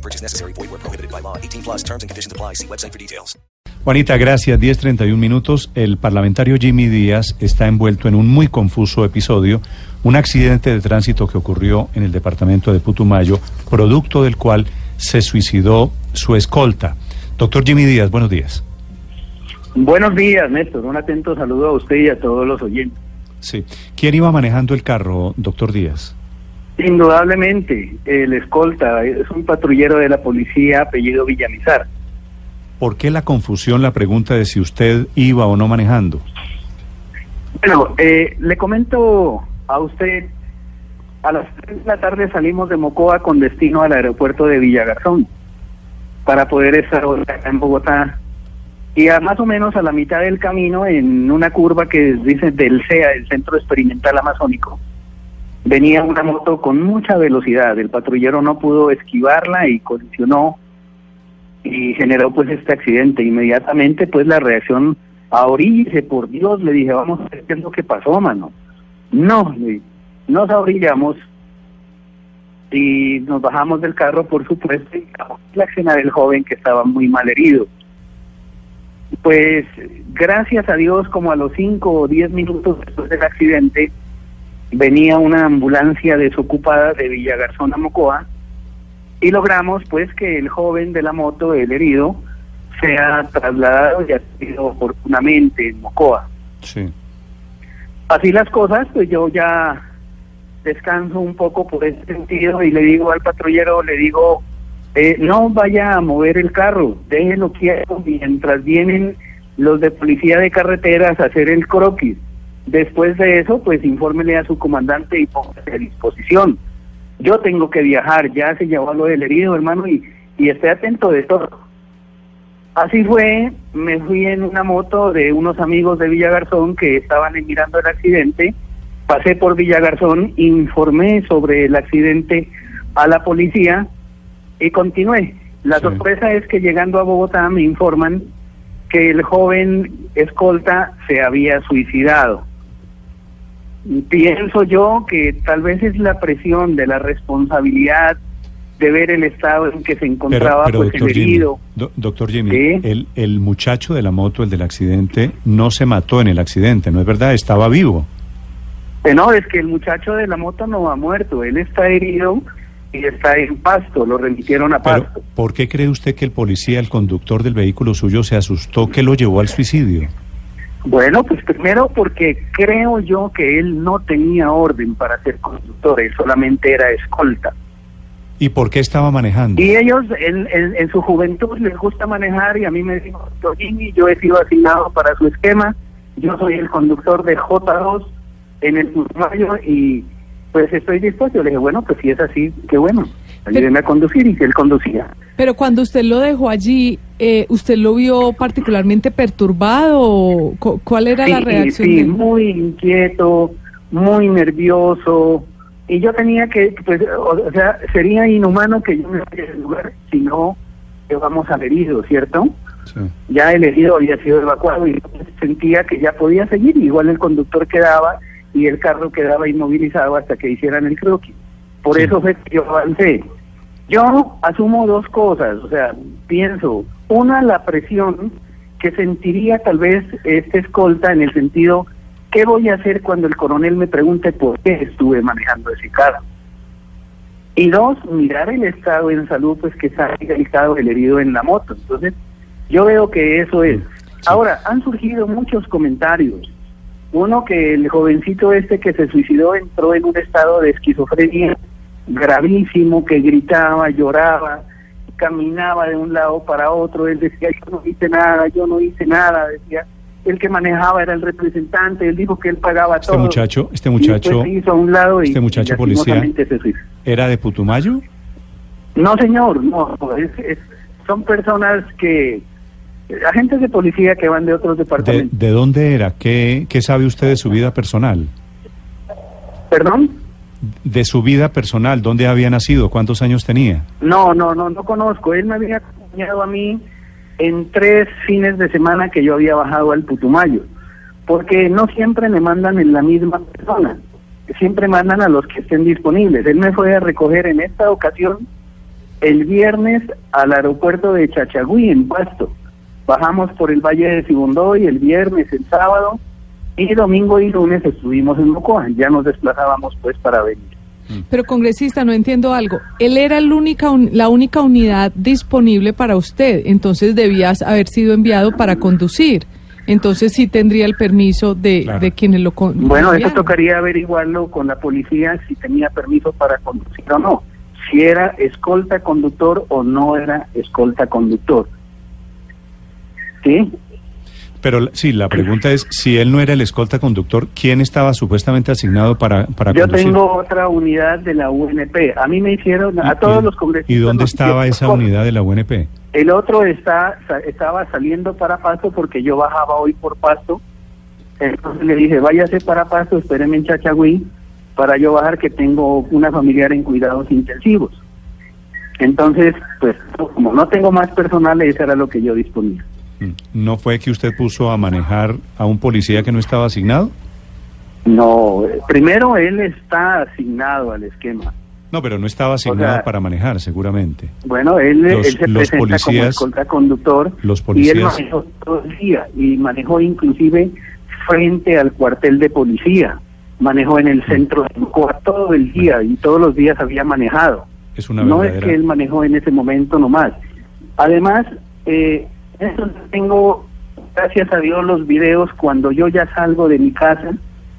No purchase necessary. Void where prohibited by law. 18 plus terms and conditions apply. See website for details. Juanita, gracias. 10.31 minutos. El parlamentario Jimmy Díaz está envuelto en un muy confuso episodio, un accidente de tránsito que ocurrió en el departamento de Putumayo, producto del cual se suicidó su escolta. Doctor Jimmy Díaz, buenos días. Buenos días, Néstor. Un atento saludo a usted y a todos los oyentes. Sí. ¿Quién iba manejando el carro, doctor Díaz? Indudablemente, el escolta es un patrullero de la policía apellido Villamizar. ¿Por qué la confusión, la pregunta de si usted iba o no manejando? Bueno, eh, le comento a usted, a las 3 de la tarde salimos de Mocoa con destino al aeropuerto de Villagarzón para poder estar acá en Bogotá. Y a más o menos a la mitad del camino, en una curva que dice del CEA, el Centro Experimental Amazónico, venía una moto con mucha velocidad. El patrullero no pudo esquivarla y colisionó y generó pues este accidente. Inmediatamente pues la reacción a oríllese, por Dios, le dije, vamos a ver qué es lo que pasó, mano. No, le- nos orillamos y nos bajamos del carro, por supuesto, y la escena del joven que estaba muy mal herido. Pues gracias a Dios, como a los 5 o 10 minutos después del accidente, venía una ambulancia desocupada de Villagarzón a Mocoa y logramos pues que el joven de la moto, el herido, sea trasladado y atendido oportunamente en Mocoa. Sí. Así las cosas, pues yo ya descanso un poco por ese sentido y le digo al patrullero, le digo, eh, no vaya a mover el carro, déjelo quieto mientras vienen los de policía de carreteras a hacer el croquis. Después de eso, pues infórmele a su comandante y póngase a disposición. Yo tengo que viajar, ya se llevó a lo del herido, hermano, y, y esté atento de todo. Así fue, me fui en una moto de unos amigos de Villagarzón que estaban mirando el accidente, pasé por Villagarzón, informé sobre el accidente a la policía y continué. La Sí. sorpresa es que llegando a Bogotá me informan que el joven escolta se había suicidado. Pienso yo que tal vez es la presión de la responsabilidad de ver el estado en que se encontraba pues el doctor Jimmy, herido. do- doctor Jimmy, Sí. el, el muchacho de la moto, el del accidente, no se mató en el accidente, ¿no es verdad? Estaba vivo. Eh, No, es que el muchacho de la moto no ha muerto, él está herido y está en pasto, lo remitieron a Pero, pasto. ¿por qué cree usted que el policía, el conductor del vehículo suyo, se asustó que lo llevó al suicidio? Bueno, pues primero porque creo yo que él no tenía orden para ser conductor, él solamente era escolta. ¿Y por qué estaba manejando? Y ellos en, en- en su juventud les gusta manejar y a mí me dijo, "Doctor Jimmy, yo he sido asignado para su esquema, yo soy el conductor de J2 en el Putumayo y pues estoy dispuesto. Yo le dije, bueno, pues si es así, qué bueno, ayúdeme a conducir y él conducía. Pero cuando usted lo dejó allí, eh, ¿usted lo vio particularmente perturbado? ¿Cuál era la Sí, reacción? Sí, de él? muy inquieto, muy nervioso. Y yo tenía que, pues, o sea, sería inhumano que yo me vaya del lugar si no llevamos al herido, ¿cierto? Sí. Ya el herido había sido evacuado y yo sentía que ya podía seguir. Igual el conductor quedaba y el carro quedaba inmovilizado hasta que hicieran el croquis. Por Sí. eso fue que yo avancé. Yo asumo dos cosas, o sea, pienso, una, la presión que sentiría tal vez este escolta en el sentido, ¿qué voy a hacer cuando el coronel me pregunte por qué estuve manejando ese carro? Y dos, mirar el estado en salud, pues que está el estado del herido en la moto. Entonces, yo veo que eso es. Ahora, han surgido muchos comentarios. Uno que el jovencito este que se suicidó entró en un estado de esquizofrenia gravísimo, que gritaba, lloraba, caminaba de un lado para otro, él decía, yo no hice nada, yo no hice nada, decía, el que manejaba era el representante, él dijo que él pagaba Este todo. muchacho, este muchacho se hizo a un lado y, este muchacho y policía- era de Putumayo. No, señor, no, es- es- son personas que agentes de policía que van de otros ¿De, departamentos. de dónde era? ¿Qué, ¿Qué sabe usted de su vida personal? ¿Perdón? De su vida personal, ¿dónde había nacido? ¿Cuántos años tenía? No, no, no, no conozco. Él me había acompañado a mí en tres fines de semana que yo había bajado al Putumayo, porque no siempre me mandan en la misma persona, siempre mandan a los que estén disponibles. Él me fue a recoger en esta ocasión el viernes al aeropuerto de Chachagüí, en Pasto. Bajamos por el Valle de Sibundoy el viernes, el sábado, y domingo y lunes estuvimos en Mocoa. Ya nos desplazábamos pues para venir. Pero congresista, no entiendo algo. Él era el única un- la única unidad disponible para usted, entonces debías haber sido enviado para conducir. Entonces sí tendría el permiso de, Claro. de quienes lo con- Bueno, eso tocaría averiguarlo con la policía si tenía permiso para conducir o no. Si era escolta conductor o no era escolta conductor. ¿Sí? Pero sí, la pregunta es, si él no era el escolta conductor, ¿quién estaba supuestamente asignado para, para Yo conducir? tengo otra unidad de la UNP. A mí me hicieron, ¿Y- a todos los congresistas. ¿Y dónde estaba esa unidad de la UNP? El otro está estaba saliendo para Pasto porque yo bajaba hoy por Pasto. Entonces le dije, váyase para Pasto, espéreme en Chachagüí para yo bajar que tengo una familiar en cuidados intensivos. Entonces, pues como no tengo más personal, eso era lo que yo disponía. Mm. ¿No fue que usted puso a manejar a un policía que no estaba asignado? No, primero él está asignado al esquema. No, pero no estaba asignado sea- para manejar, seguramente. Bueno, él, Los- él se los presenta como policías- escolta conductor los y él policías- manejó todo el día y manejó inclusive frente al cuartel de policía, manejó en el centro de Mocoa todo el día y todos los días había manejado. Es una no es que él manejó en ese momento nomás. Además, eh, eso tengo, gracias a Dios, los videos cuando yo ya salgo de mi casa,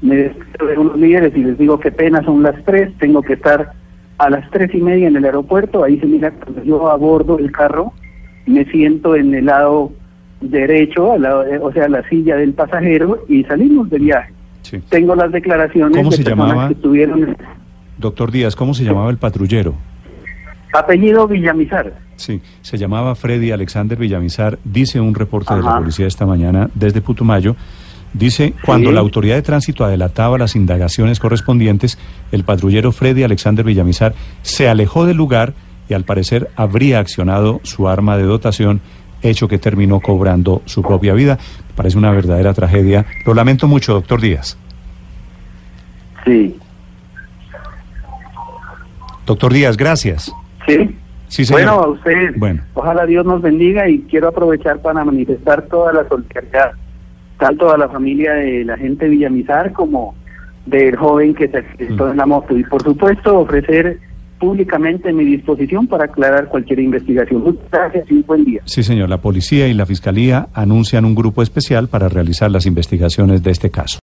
me despido de unos líderes y les digo que pena son las tres, tengo que estar a las tres y media en el aeropuerto, ahí se mira cuando yo abordo el carro, me siento en el lado derecho, al lado de- o sea, la silla del pasajero y salimos de viaje. Sí. Tengo las declaraciones ¿Cómo de se personas llamaba? que estuvieron Doctor Díaz, ¿cómo se llamaba el patrullero? Apellido Villamizar. Sí, se llamaba Freddy Alexander Villamizar, dice un reporte de la policía esta mañana desde Putumayo. Dice, cuando la autoridad de tránsito adelantaba las indagaciones correspondientes, el patrullero Freddy Alexander Villamizar se alejó del lugar y al parecer habría accionado su arma de dotación, hecho que terminó cobrando su propia vida. Parece una verdadera tragedia. Lo lamento mucho, doctor Díaz. Sí. Doctor Díaz, gracias. Sí. Sí, señor. Bueno, a usted, Bueno. ojalá Dios nos bendiga y quiero aprovechar para manifestar toda la solidaridad, tanto a la familia de la gente de Villamizar como del joven que se accidentó en la moto. Y por supuesto ofrecer públicamente mi disposición para aclarar cualquier investigación. Muchas gracias y un buen día. Sí, señor. La policía y la fiscalía anuncian un grupo especial para realizar las investigaciones de este caso.